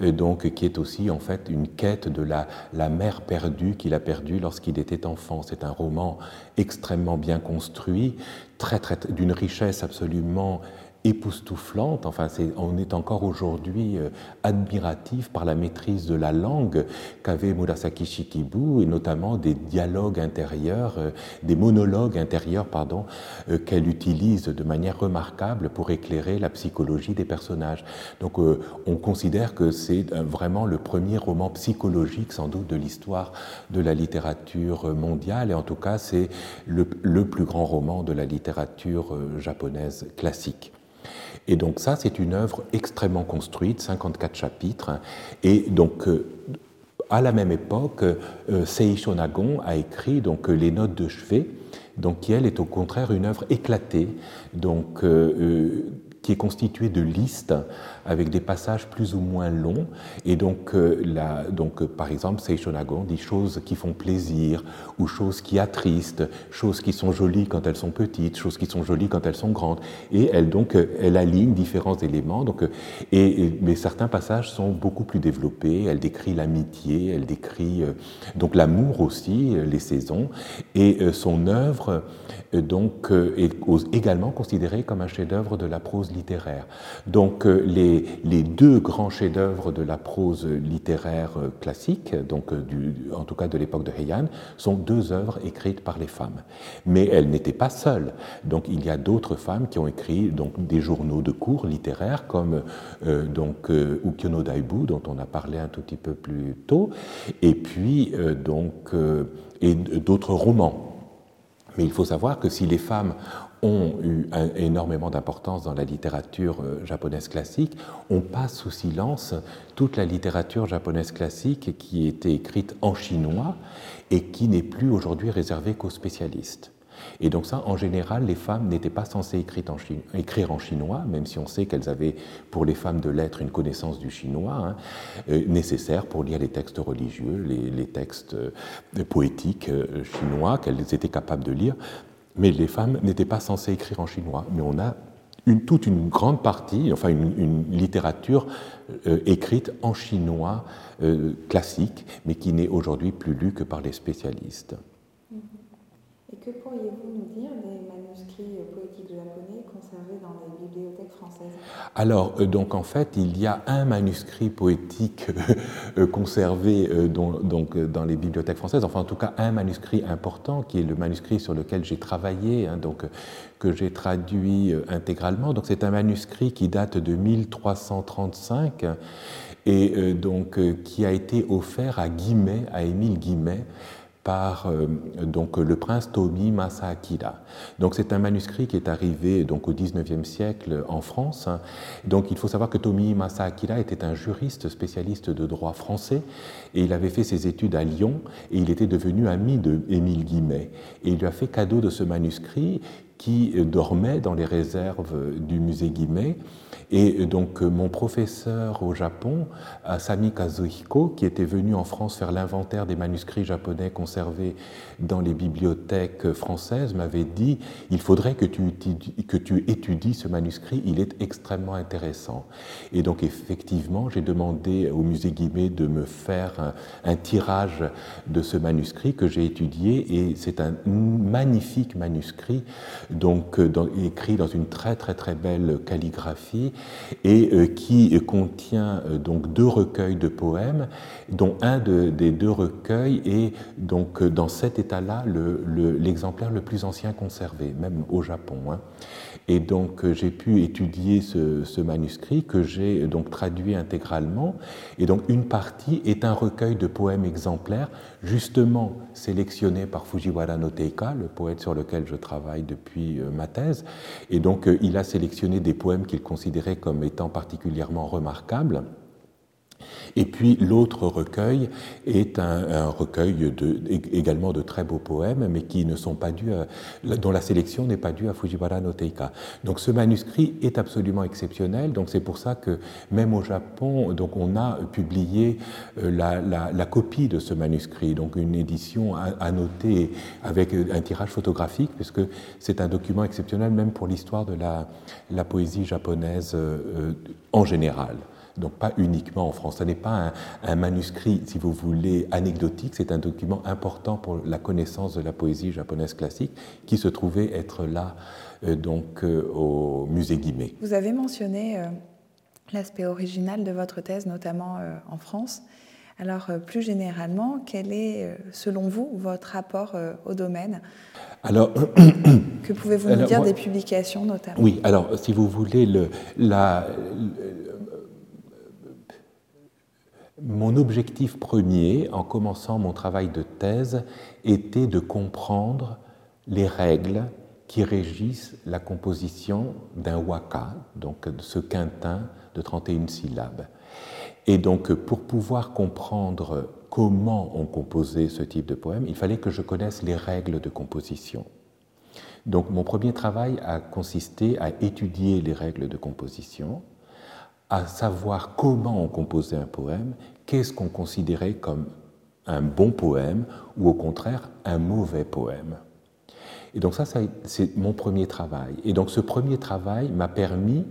euh, donc qui est aussi en fait une quête de la, la mère perdue qu'il a perdue lorsqu'il était enfant. C'est un roman extrêmement bien construit, très, très, d'une richesse absolument époustouflante. Enfin, on est encore aujourd'hui euh, admiratif par la maîtrise de la langue qu'avait Murasaki Shikibu et notamment des dialogues intérieurs, euh, des monologues intérieurs, pardon, euh, qu'elle utilise de manière remarquable pour éclairer la psychologie des personnages. Donc, on considère que c'est vraiment le premier roman psychologique, sans doute, de l'histoire de la littérature mondiale, et en tout cas, c'est le plus grand roman de la littérature japonaise classique. Et donc ça, c'est une œuvre extrêmement construite, 54 chapitres. Et donc, euh, à la même époque, euh, a écrit donc, les notes de chevet, donc, qui, elle, est au contraire une œuvre éclatée, donc, qui est constituée de listes avec des passages plus ou moins longs. Et donc, euh, donc euh, par exemple, Seishonagon dit choses qui font plaisir, ou choses qui attristent, choses qui sont jolies quand elles sont petites, choses qui sont jolies quand elles sont grandes. Et elle, donc, euh, elle aligne différents éléments. Donc, et, mais certains passages sont beaucoup plus développés. Elle décrit l'amitié, elle décrit donc l'amour aussi, les saisons. Et son œuvre donc, est également considérée comme un chef-d'œuvre de la prose littéraire. Donc, les les, deux grands chefs-d'œuvre de la prose littéraire euh, classique, donc euh, en tout cas de l'époque de Heian, sont deux œuvres écrites par les femmes. Mais elles n'étaient pas seules. Donc il y a d'autres femmes qui ont écrit donc, des journaux de cours littéraires comme euh, donc Ukyono Daibu, dont on a parlé un tout petit peu plus tôt, et puis donc et d'autres romans. Mais il faut savoir que si les femmes ont eu énormément d'importance dans la littérature euh, japonaise classique, on passe sous silence toute la littérature japonaise classique qui était écrite en chinois et qui n'est plus aujourd'hui réservée qu'aux spécialistes. Et donc ça, en général, les femmes n'étaient pas censées écrire en, chinois, même si on sait qu'elles avaient, pour les femmes de lettres, une connaissance du chinois hein, euh, nécessaire pour lire les textes religieux, les, textes euh, poétiques chinois qu'elles étaient capables de lire. Mais les femmes n'étaient pas censées écrire en chinois. Mais on a toute une grande partie, enfin une, littérature euh, écrite en chinois euh, classique, mais qui n'est aujourd'hui plus lue que par les spécialistes. Et que pourriez-vous nous dire des manuscrits poétiques japonais conservés dans les Alors, euh, donc en fait, il y a un manuscrit poétique euh, conservé euh, donc, dans les bibliothèques françaises, enfin en tout cas un manuscrit important qui est le manuscrit sur lequel j'ai travaillé, hein, donc, que j'ai traduit intégralement. Donc c'est un manuscrit qui date de 1335 et donc qui a été offert à Guimet, à Émile Guimet par euh, donc, le prince Tomi Masakira. Donc c'est un manuscrit qui est arrivé donc, au XIXe siècle en France. Donc il faut savoir que Tomi Masakira était un juriste spécialiste de droit français et il avait fait ses études à Lyon et il était devenu ami de Émile Guimet. Et il lui a fait cadeau de ce manuscrit qui dormait dans les réserves du musée Guimet et donc mon professeur au Japon, Asami Kazuhiko, qui était venu en France faire l'inventaire des manuscrits japonais conservés dans les bibliothèques françaises, m'avait dit il faudrait que tu, que tu étudies ce manuscrit, il est extrêmement intéressant. Et donc effectivement, j'ai demandé au musée Guimet de me faire un, tirage de ce manuscrit que j'ai étudié et c'est un magnifique manuscrit donc écrit dans une très très très belle calligraphie et euh, qui contient euh, donc deux recueils de poèmes, dont un des deux recueils est donc euh, dans cet état-là l'exemplaire le, plus ancien conservé, même au Japon. Hein. Et donc j'ai pu étudier ce, manuscrit que j'ai donc traduit intégralement. Et donc une partie est un recueil de poèmes exemplaires, justement sélectionné par Fujiwara no Teika, le poète sur lequel je travaille depuis ma thèse. Et donc il a sélectionné des poèmes qu'il considérait comme étant particulièrement remarquable. Et puis l'autre recueil est un, recueil également de très beaux poèmes, mais qui ne sont pas dus dont la sélection n'est pas due à Fujiwara no Teika. Donc ce manuscrit est absolument exceptionnel. Donc c'est pour ça que même au Japon, donc on a publié euh, la, copie de ce manuscrit, donc une édition annotée avec un tirage photographique, puisque c'est un document exceptionnel même pour l'histoire de la, la, poésie japonaise euh, euh, en général donc pas uniquement en France. Ce n'est pas un, manuscrit, si vous voulez, anecdotique, c'est un document important pour la connaissance de la poésie japonaise classique qui se trouvait être là euh, donc euh, au musée Guimet. Vous avez mentionné euh, l'aspect original de votre thèse, notamment en France. Alors plus généralement, quel est, selon vous, votre rapport au domaine? Alors, que pouvez-vous nous dire des publications notamment? Oui, alors si vous voulez, le, la, mon objectif premier, en commençant mon travail de thèse, était de comprendre les règles qui régissent la composition d'un waka, donc ce quintin de 31 syllabes. Et donc, pour pouvoir comprendre comment on composait ce type de poème, il fallait que je connaisse les règles de composition. Donc, mon premier travail a consisté à étudier les règles de composition, à savoir comment on composait un poème, qu'est-ce qu'on considérait comme un bon poème ou au contraire un mauvais poème? Et donc ça, c'est mon premier travail. Et donc ce premier travail m'a permis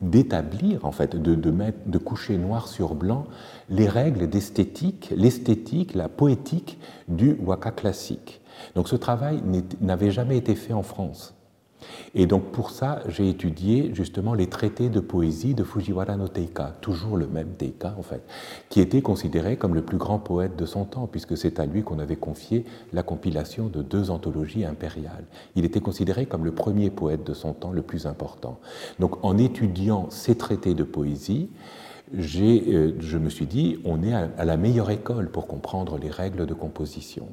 d'établir, en fait, de, mettre, de coucher noir sur blanc les règles d'esthétique, l'esthétique, la poétique du waka classique. Donc ce travail n'avait jamais été fait en France. Et donc pour ça, j'ai étudié justement les traités de poésie de Fujiwara no Teika, toujours le même Teika en fait, qui était considéré comme le plus grand poète de son temps, puisque c'est à lui qu'on avait confié la compilation de deux anthologies impériales. Il était considéré comme le premier poète de son temps, le plus important. Donc en étudiant ces traités de poésie, euh, je me suis dit, on est à la meilleure école pour comprendre les règles de composition.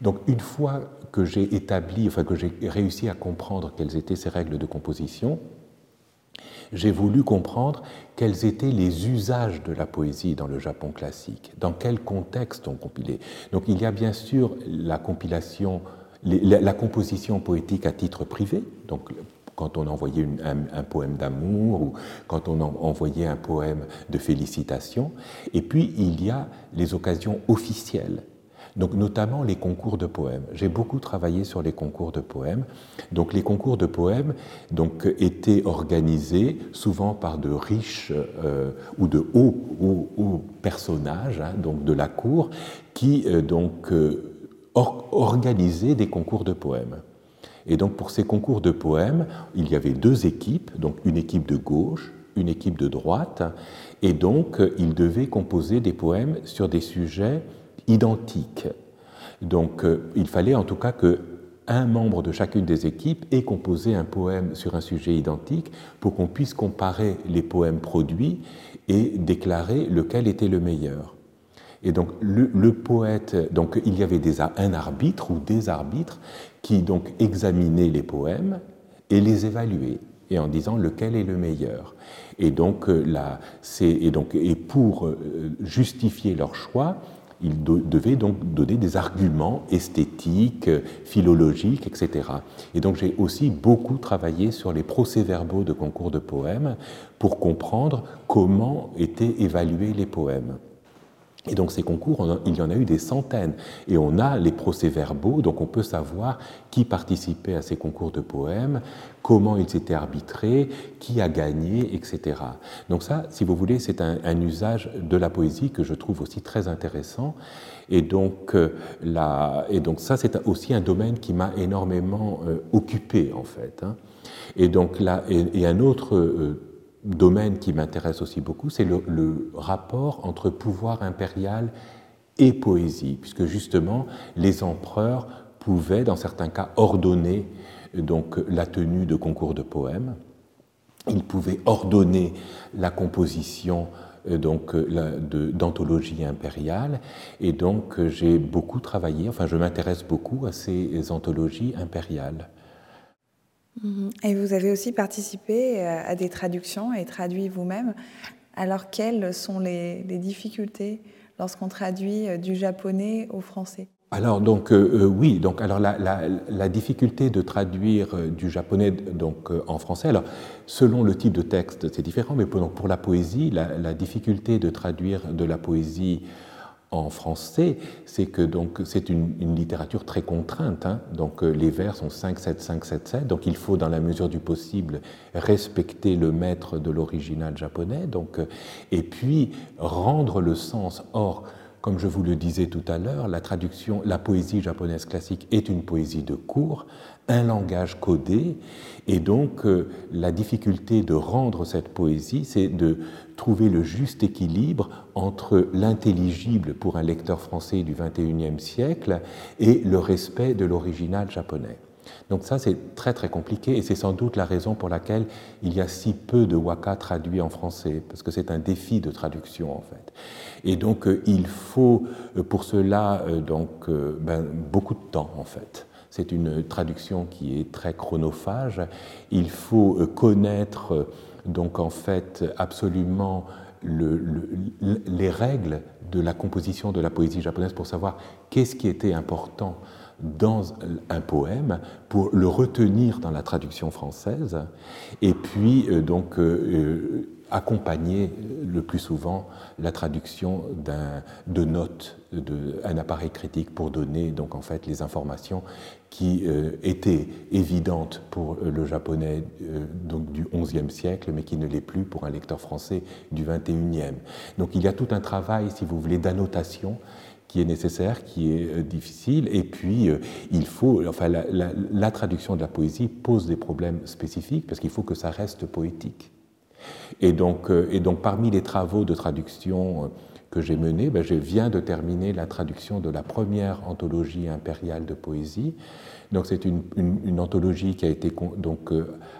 Donc une fois que j'ai établi, enfin que j'ai réussi à comprendre quelles étaient ces règles de composition, j'ai voulu comprendre quels étaient les usages de la poésie dans le Japon classique, dans quel contexte on compilait. Donc il y a bien sûr la compilation, la, composition poétique à titre privé, donc quand on envoyait un, poème d'amour ou quand on envoyait un poème de félicitations, et puis il y a les occasions officielles donc notamment les concours de poèmes. J'ai beaucoup travaillé sur les concours de poèmes. Donc les concours de poèmes donc, étaient organisés souvent par de riches euh, ou de hauts, personnages hein, donc de la cour qui euh, donc, euh, organisaient des concours de poèmes. Et donc pour ces concours de poèmes, il y avait deux équipes, donc une équipe de gauche, une équipe de droite, et donc ils devaient composer des poèmes sur des sujets identiques. Donc euh, il fallait en tout cas que un membre de chacune des équipes ait composé un poème sur un sujet identique pour qu'on puisse comparer les poèmes produits et déclarer lequel était le meilleur. Et donc le, poète, donc il y avait des, un arbitre ou des arbitres qui donc examinaient les poèmes et les évaluaient et en disant lequel est le meilleur. Et donc, euh, là, et, donc et pour euh, justifier leur choix, il devait donc donner des arguments esthétiques, philologiques, etc. Et donc j'ai aussi beaucoup travaillé sur les procès-verbaux de concours de poèmes pour comprendre comment étaient évalués les poèmes. Et donc ces concours, il y en a eu des centaines. Et on a les procès-verbaux, donc on peut savoir qui participait à ces concours de poèmes, comment ils étaient arbitrés, qui a gagné, etc. Donc ça, si vous voulez, c'est un, usage de la poésie que je trouve aussi très intéressant. Et donc, euh, et donc ça, c'est aussi un domaine qui m'a énormément euh, occupé, en fait. Hein. Et donc là, et, un autre... Euh, domaine qui m'intéresse aussi beaucoup, c'est le, rapport entre pouvoir impérial et poésie, puisque justement les empereurs pouvaient, dans certains cas, ordonner donc la tenue de concours de poèmes. Ils pouvaient ordonner la composition euh, donc d'anthologies impériales et donc j'ai beaucoup travaillé, enfin je m'intéresse beaucoup à ces anthologies impériales. Mhm. Et vous avez aussi participé euh, à des traductions et traduit vous-même. Alors quelles sont les, difficultés lorsqu'on traduit euh, du japonais au français? Alors donc euh, oui donc alors la, difficulté de traduire du japonais donc en français alors selon le type de texte c'est différent mais pour la poésie la, difficulté de traduire de la poésie en français, c'est que c'est une, littérature très contrainte. Hein. Donc euh, les vers sont 5, 7, 5, 7, 7. Donc il faut, dans la mesure du possible, respecter le maître de l'original japonais. Donc, euh, et puis rendre le sens. Or, comme je vous le disais tout à l'heure, la traduction, la poésie japonaise classique est une poésie de cours, un langage codé, et donc euh, la difficulté de rendre cette poésie, c'est de trouver le juste équilibre entre l'intelligible pour un lecteur français du XXIe siècle et le respect de l'original japonais. Donc ça, c'est très très compliqué et c'est sans doute la raison pour laquelle il y a si peu de waka traduits en français, parce que c'est un défi de traduction en fait. Et donc euh, il faut euh, pour cela donc, ben, beaucoup de temps en fait. C'est une traduction qui est très chronophage. Il faut connaître donc en fait absolument les règles de la composition de la poésie japonaise pour savoir qu'est-ce qui était important dans un poème pour le retenir dans la traduction française et puis euh, donc euh, euh, accompagner le plus souvent la traduction de notes d'un appareil critique pour donner donc en fait les informations qui étaient évidentes pour le japonais donc du XIe siècle, mais qui ne l'est plus pour un lecteur français du XXIe. Donc il y a tout un travail, si vous voulez, d'annotation qui est nécessaire, qui est euh, difficile, et puis euh, il faut, enfin, la, traduction de la poésie pose des problèmes spécifiques parce qu'il faut que ça reste poétique. Et donc, euh, et donc parmi les travaux de traduction que j'ai menés, ben, je viens de terminer la traduction de la première anthologie impériale de poésie. Donc c'est une, une, anthologie qui a été donc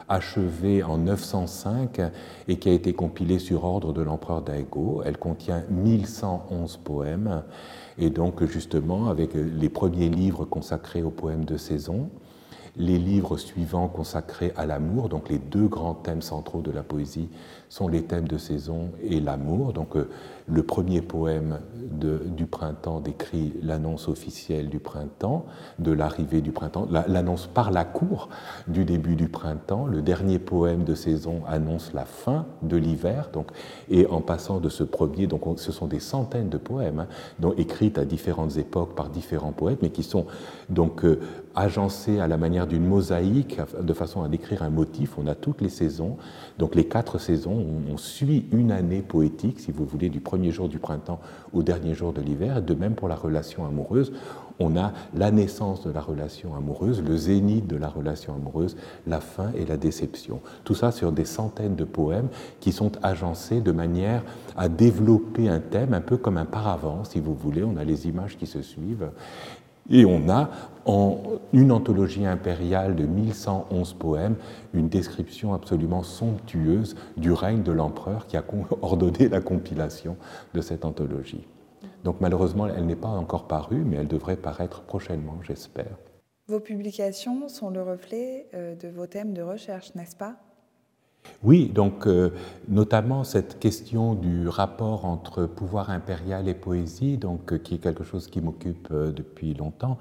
achevée en 905 et qui a été compilée sur ordre de l'empereur Daigo. Elle contient 1111 poèmes et donc justement avec les premiers livres consacrés aux poèmes de saison, les livres suivants consacrés à l'amour, donc les deux grands thèmes centraux de la poésie sont les thèmes de saison et l'amour. Donc euh, le premier poème du printemps décrit l'annonce officielle du printemps, de l'arrivée du printemps, l'annonce par la cour du début du printemps. Le dernier poème de saison annonce la fin de l'hiver. Donc, et en passant de ce premier, donc ce sont des centaines de poèmes hein, écrites à différentes époques par différents poètes, mais qui sont donc euh, agencés à la manière d'une mosaïque de façon à décrire un motif. On a toutes les saisons, donc les quatre saisons. On, suit une année poétique, si vous voulez, du premier jour du printemps au dernier jour de l'hiver. De même pour la relation amoureuse, on a la naissance de la relation amoureuse, le zénith de la relation amoureuse, la fin et la déception. Tout ça sur des centaines de poèmes qui sont agencés de manière à développer un thème un peu comme un paravent, si vous voulez. On a les images qui se suivent. Et on a en une anthologie impériale de 1111 poèmes une description absolument somptueuse du règne de l'empereur qui a ordonné la compilation de cette anthologie. Donc malheureusement, elle n'est pas encore parue, mais elle devrait paraître prochainement, j'espère. Vos publications sont le reflet euh, de vos thèmes de recherche, n'est-ce pas? Oui, donc euh, notamment cette question du rapport entre pouvoir impérial et poésie, euh, qui est quelque chose qui m'occupe euh, depuis longtemps.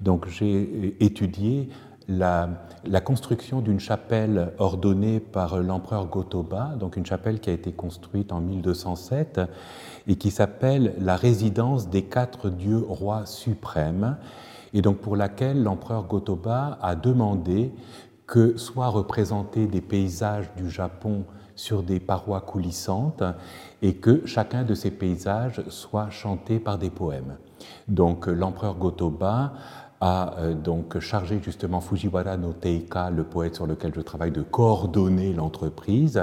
Donc j'ai étudié la, la construction d'une chapelle ordonnée par l'empereur Gotoba, donc une chapelle qui a été construite en 1207 et qui s'appelle la résidence des quatre dieux rois suprêmes, et donc pour laquelle l'empereur Gotoba a demandé que soient représentés des paysages du Japon sur des parois coulissantes et que chacun de ces paysages soit chanté par des poèmes. Donc l'empereur Gotoba a euh, donc chargé justement Fujiwara no Teika, le poète sur lequel je travaille, de coordonner l'entreprise.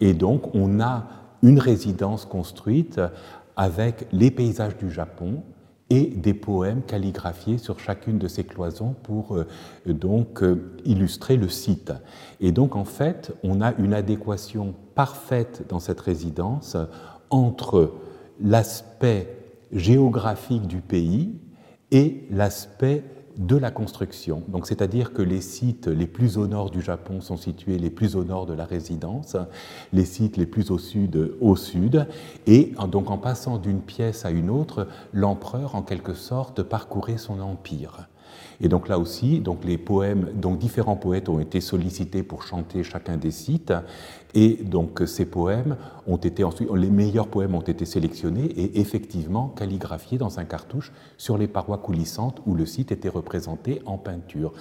Et donc on a une résidence construite avec les paysages du Japon, et des poèmes calligraphiés sur chacune de ces cloisons pour euh, donc euh, illustrer le site. Et donc en fait, on a une adéquation parfaite dans cette résidence entre l'aspect géographique du pays et l'aspect de la construction. Donc, c'est-à-dire que les sites les plus au nord du Japon sont situés les plus au nord de la résidence, les sites les plus au sud au sud, et donc en passant d'une pièce à une autre, l'empereur en quelque sorte parcourait son empire. Et donc là aussi, donc les poèmes, donc différents poètes ont été sollicités pour chanter chacun des sites, et donc ces poèmes ont été ensuite, les meilleurs poèmes ont été sélectionnés et effectivement calligraphiés dans un cartouche sur les parois coulissantes où le site était représenté en peinture.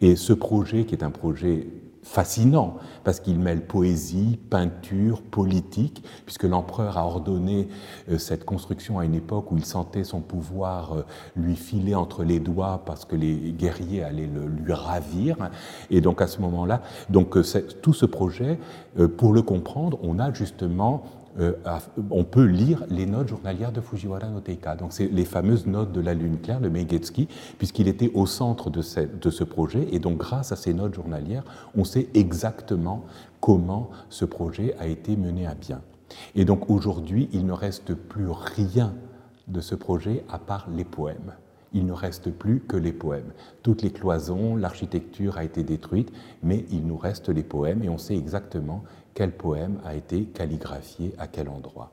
Et ce projet, qui est un projet fascinant parce qu'il mêle poésie, peinture, politique, puisque l'empereur a ordonné euh, cette construction à une époque où il sentait son pouvoir euh, lui filer entre les doigts parce que les guerriers allaient le, lui ravir. Et donc à ce moment-là, donc euh, tout ce projet, pour le comprendre, on a justement euh, on peut lire les notes journalières de Fujiwara no Teika. Donc, c'est les fameuses notes de la lune claire, le Meigetsuki, puisqu'il était au centre de ce, de ce, projet. Et donc, grâce à ces notes journalières, on sait exactement comment ce projet a été mené à bien. Et donc, aujourd'hui, il ne reste plus rien de ce projet à part les poèmes il ne reste plus que les poèmes. Toutes les cloisons, l'architecture a été détruite, mais il nous reste les poèmes et on sait exactement quel poème a été calligraphié à quel endroit.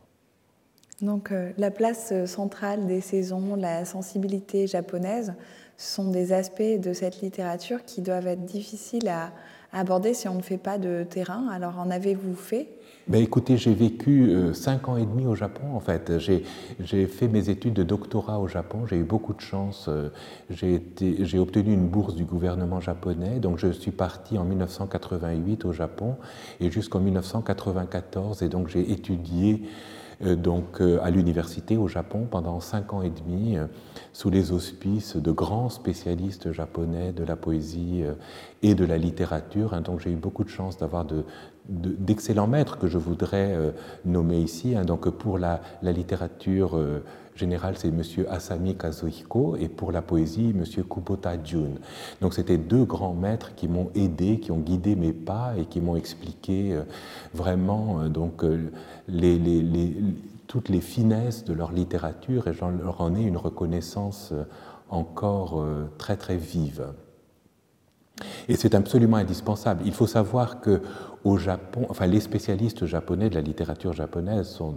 Donc euh, la place centrale des saisons, la sensibilité japonaise, sont des aspects de cette littérature qui doivent être difficiles à, aborder si on ne fait pas de terrain. Alors en avez-vous fait? Ben écoutez, j'ai vécu euh, cinq ans et demi au Japon en fait. J'ai fait mes études de doctorat au Japon, j'ai eu beaucoup de chance. Euh, j'ai obtenu une bourse du gouvernement japonais, donc je suis parti en 1988 au Japon et jusqu'en 1994 et donc j'ai étudié euh, donc euh, à l'université au Japon pendant cinq ans et demi euh, sous les auspices de grands spécialistes japonais de la poésie et de la littérature. Hein. Donc j'ai eu beaucoup de chance d'avoir de, d'excellents maîtres que je voudrais nommer ici. Hein. Donc pour la, la littérature général, c'est M. Asami Kazuhiko, et pour la poésie, M. Kubota Jun. Donc c'était deux grands maîtres qui m'ont aidé, qui ont guidé mes pas et qui m'ont expliqué euh, vraiment euh, donc, euh, toutes les finesses de leur littérature, et j'en leur en ai une reconnaissance encore très très vive. Et c'est absolument indispensable. Il faut savoir que au Japon, enfin les spécialistes japonais de la littérature japonaise sont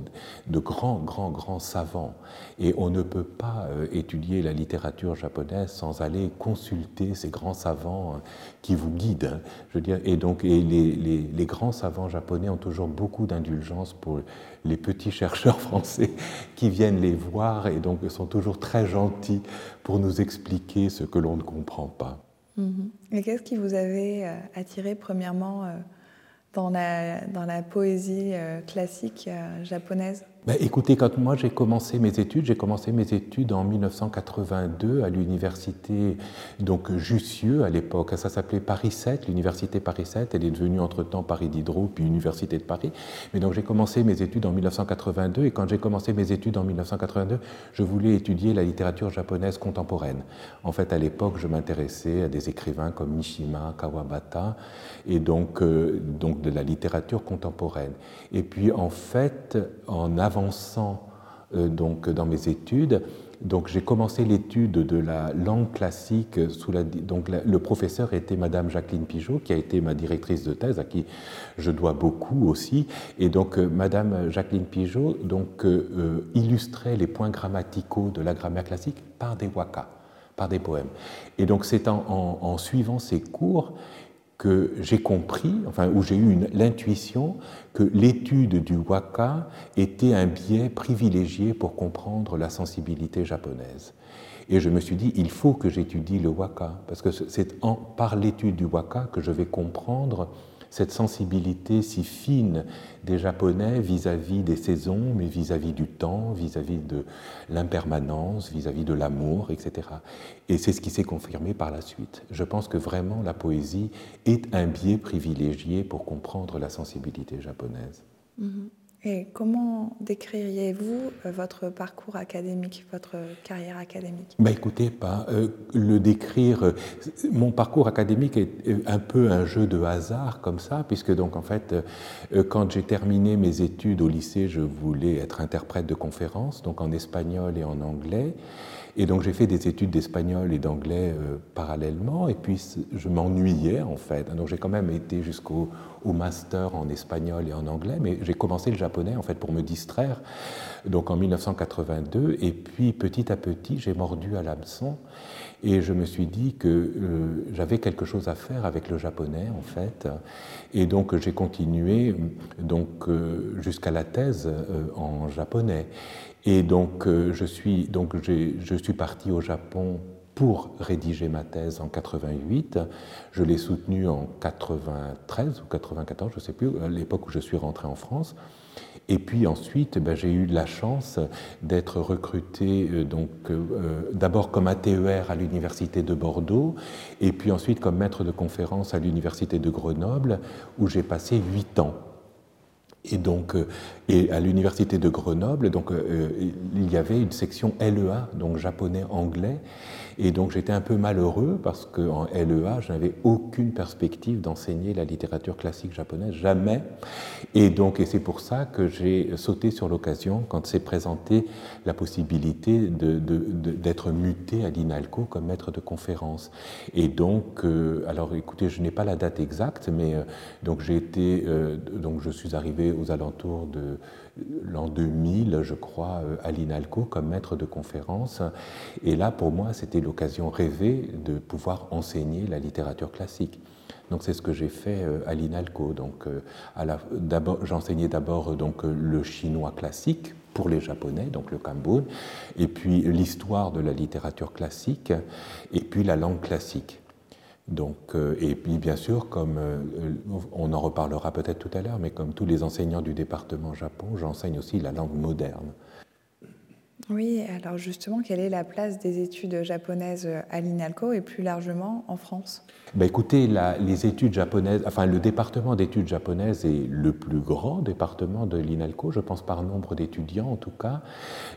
de grands, grands, grands savants. Et on ne peut pas euh, étudier la littérature japonaise sans aller consulter ces grands savants euh, qui vous guident. Hein. Je veux et donc et les, les, les grands savants japonais ont toujours beaucoup d'indulgence pour les petits chercheurs français qui viennent les voir et donc sont toujours très gentils pour nous expliquer ce que l'on ne comprend pas. Mm-hmm. Et qu'est-ce qui vous avait euh, attiré premièrement dans la, dans la poésie euh, classique euh, japonaise ben, écoutez, quand moi j'ai commencé mes études, j'ai commencé mes études en 1982 à l'université donc Jussieu à l'époque. Ça s'appelait Paris 7, l'université Paris 7. Elle est devenue entre-temps Paris Diderot, puis Université de Paris. Mais donc j'ai commencé mes études en 1982 et quand j'ai commencé mes études en 1982, je voulais étudier la littérature japonaise contemporaine. En fait, à l'époque, je m'intéressais à des écrivains comme Mishima, Kawabata et donc, euh, donc de la littérature contemporaine. Et puis en fait, en avançant euh, donc, dans mes études, donc j'ai commencé l'étude de la langue classique sous la donc le professeur était Madame Jacqueline Pigeot qui a été ma directrice de thèse à qui je dois beaucoup aussi. Et donc euh, Madame Jacqueline Pigeot donc euh, illustrait les points grammaticaux de la grammaire classique par des wakas par des poèmes. Et donc c'est en, en, suivant ces cours que j'ai compris, enfin, où j'ai eu l'intuition que l'étude du waka était un biais privilégié pour comprendre la sensibilité japonaise. Et je me suis dit, il faut que j'étudie le waka, parce que c'est par l'étude du waka que je vais comprendre cette sensibilité si fine des Japonais vis-à-vis des saisons, mais vis-à-vis du temps, vis-à-vis de l'impermanence, vis-à-vis de l'amour, etc. Et c'est ce qui s'est confirmé par la suite. Je pense que vraiment la poésie est un biais privilégié pour comprendre la sensibilité japonaise. Mm-hmm. Et comment décririez-vous euh, votre parcours académique, votre carrière académique? Bah Écoutez, pas euh, le décrire. Euh, mon parcours académique est un peu un jeu de hasard comme ça, puisque donc en fait, quand j'ai terminé mes études au lycée, je voulais être interprète de conférences, donc en espagnol et en anglais. Et donc j'ai fait des études d'espagnol et d'anglais parallèlement, et puis je m'ennuyais en fait. Donc j'ai quand même été jusqu'au au master en espagnol et en anglais, mais j'ai commencé le japonais en fait pour me distraire, donc en 1982, et puis petit à petit j'ai mordu à l'hameçon. Et je me suis dit que euh, j'avais quelque chose à faire avec le japonais en fait, et donc j'ai continué euh, jusqu'à la thèse euh, en japonais. Et donc je suis donc je suis parti au Japon pour rédiger ma thèse en 88. Je l'ai soutenue en 93 ou 94, je ne sais plus, à l'époque où je suis rentré en France. Et puis ensuite, ben, j'ai eu la chance d'être recruté euh, euh, d'abord comme ATER à l'université de Bordeaux, et puis ensuite comme maître de conférence à l'université de Grenoble, où j'ai passé huit ans. Et donc, euh, Et à l'université de Grenoble, donc, il y avait une section LEA, donc japonais-anglais, et donc j'étais un peu malheureux parce qu'en LEA, je n'avais aucune perspective d'enseigner la littérature classique japonaise, jamais. Et donc, et c'est pour ça que j'ai sauté sur l'occasion quand s'est présentée la possibilité d'être muté à l'INALCO comme maître de conférence. Et donc, euh, alors écoutez, je n'ai pas la date exacte, mais euh, donc j'ai été, euh, donc je suis arrivé aux alentours de l'an 2000, je crois, à l'INALCO comme maître de conférence. Et là, pour moi, c'était l'occasion rêvée de pouvoir enseigner la littérature classique. Donc c'est ce que j'ai fait à l'INALCO. Donc j'enseignais d'abord donc le chinois classique pour les Japonais, donc le Kambun, et puis l'histoire de la littérature classique, et puis la langue classique. Donc, euh, et puis bien sûr, comme euh, on en reparlera peut-être tout à l'heure, mais comme tous les enseignants du département Japon, j'enseigne aussi la langue moderne. Oui, alors justement, quelle est la place des études japonaises à l'INALCO et plus largement en France? Ben Écoutez, les études japonaises, enfin le département d'études japonaises est le plus grand département de l'INALCO, je pense par nombre d'étudiants en tout cas.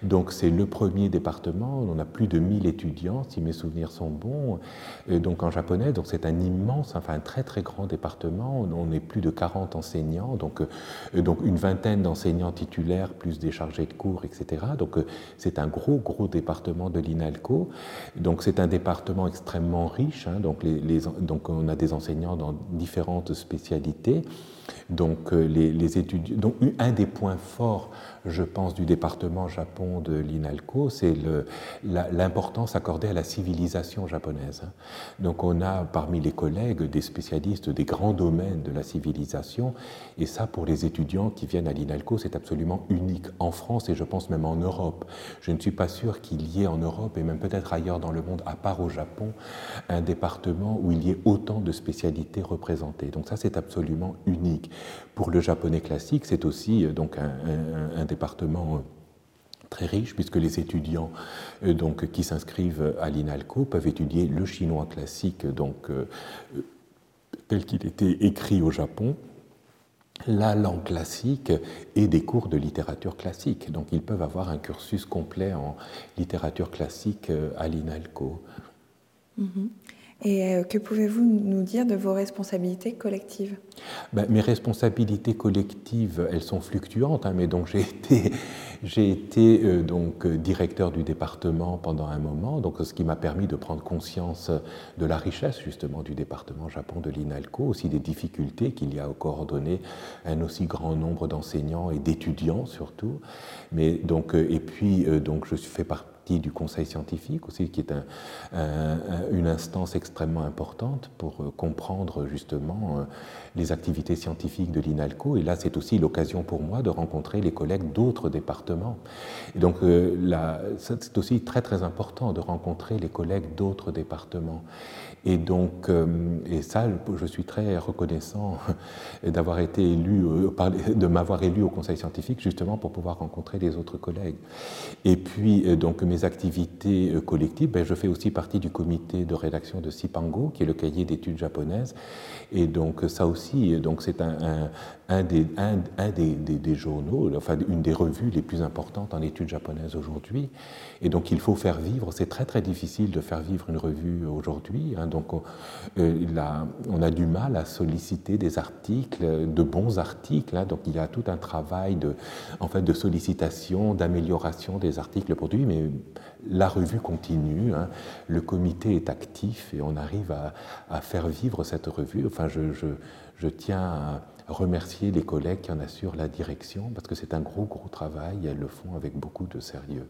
Donc c'est le premier département, on a plus de 1000 étudiants si mes souvenirs sont bons. donc en japonais, donc c'est un immense, enfin un très très grand département, on est plus de 40 enseignants, donc, euh, donc une vingtaine d'enseignants titulaires plus des chargés de cours, etc. Donc euh, c'est un gros, gros département de l'INALCO. Donc c'est un département extrêmement riche. Hein. donc, on a des enseignants dans différentes spécialités. Donc, euh, les, études, donc un des points forts, je pense, du département Japon de l'INALCO, c'est l'importance accordée à la civilisation japonaise. Donc on a parmi les collègues des spécialistes des grands domaines de la civilisation, et ça pour les étudiants qui viennent à l'INALCO, c'est absolument unique en France et je pense même en Europe. Je ne suis pas sûr qu'il y ait en Europe et même peut-être ailleurs dans le monde, à part au Japon, un département où il y ait autant de spécialités représentées. Donc ça c'est absolument unique. Pour le japonais classique, c'est aussi euh, donc un, département euh, très riche puisque les étudiants euh, donc, qui s'inscrivent à l'INALCO peuvent étudier le chinois classique tel qu'il était écrit au Japon, la langue classique et des cours de littérature classique. Donc ils peuvent avoir un cursus complet en littérature classique à l'INALCO. Mm-hmm. Et euh, que pouvez-vous nous dire de vos responsabilités collectives? Ben, Mes responsabilités collectives, elles sont fluctuantes, hein, mais donc j'ai été, j'ai été euh, donc directeur du département pendant un moment, donc ce qui m'a permis de prendre conscience de la richesse justement du département Japon de l'INALCO, aussi des difficultés qu'il y a à coordonner un aussi grand nombre d'enseignants et d'étudiants surtout. Mais donc euh, et puis donc je suis fait du conseil scientifique aussi, qui est une instance extrêmement importante pour euh, comprendre justement euh, les activités scientifiques de l'INALCO. Et là, c'est aussi l'occasion pour moi de rencontrer les collègues d'autres départements. Et donc, euh, c'est aussi très très important de rencontrer les collègues d'autres départements. Et donc, et ça, je suis très reconnaissant d'avoir été élu, de m'avoir élu au Conseil scientifique justement pour pouvoir rencontrer les autres collègues. Et puis, donc, mes activités euh, collectives, ben, je fais aussi partie du comité de rédaction de Sipango, qui est le cahier d'études japonaises. Et donc ça aussi, donc c'est un, des, journaux, enfin une des revues les plus importantes en études japonaises aujourd'hui. Et donc il faut faire vivre, c'est très très difficile de faire vivre une revue aujourd'hui. Hein. donc on, euh, a, on, a, du mal à solliciter des articles, de bons articles. Hein. donc il y a tout un travail de, en fait, de sollicitation, d'amélioration des articles produits, mais la revue continue, hein. le comité est actif et on arrive à, faire vivre cette revue. Enfin, je, je, tiens à remercier les collègues qui en assurent la direction parce que c'est un gros, gros travail et elles le font avec beaucoup de sérieux.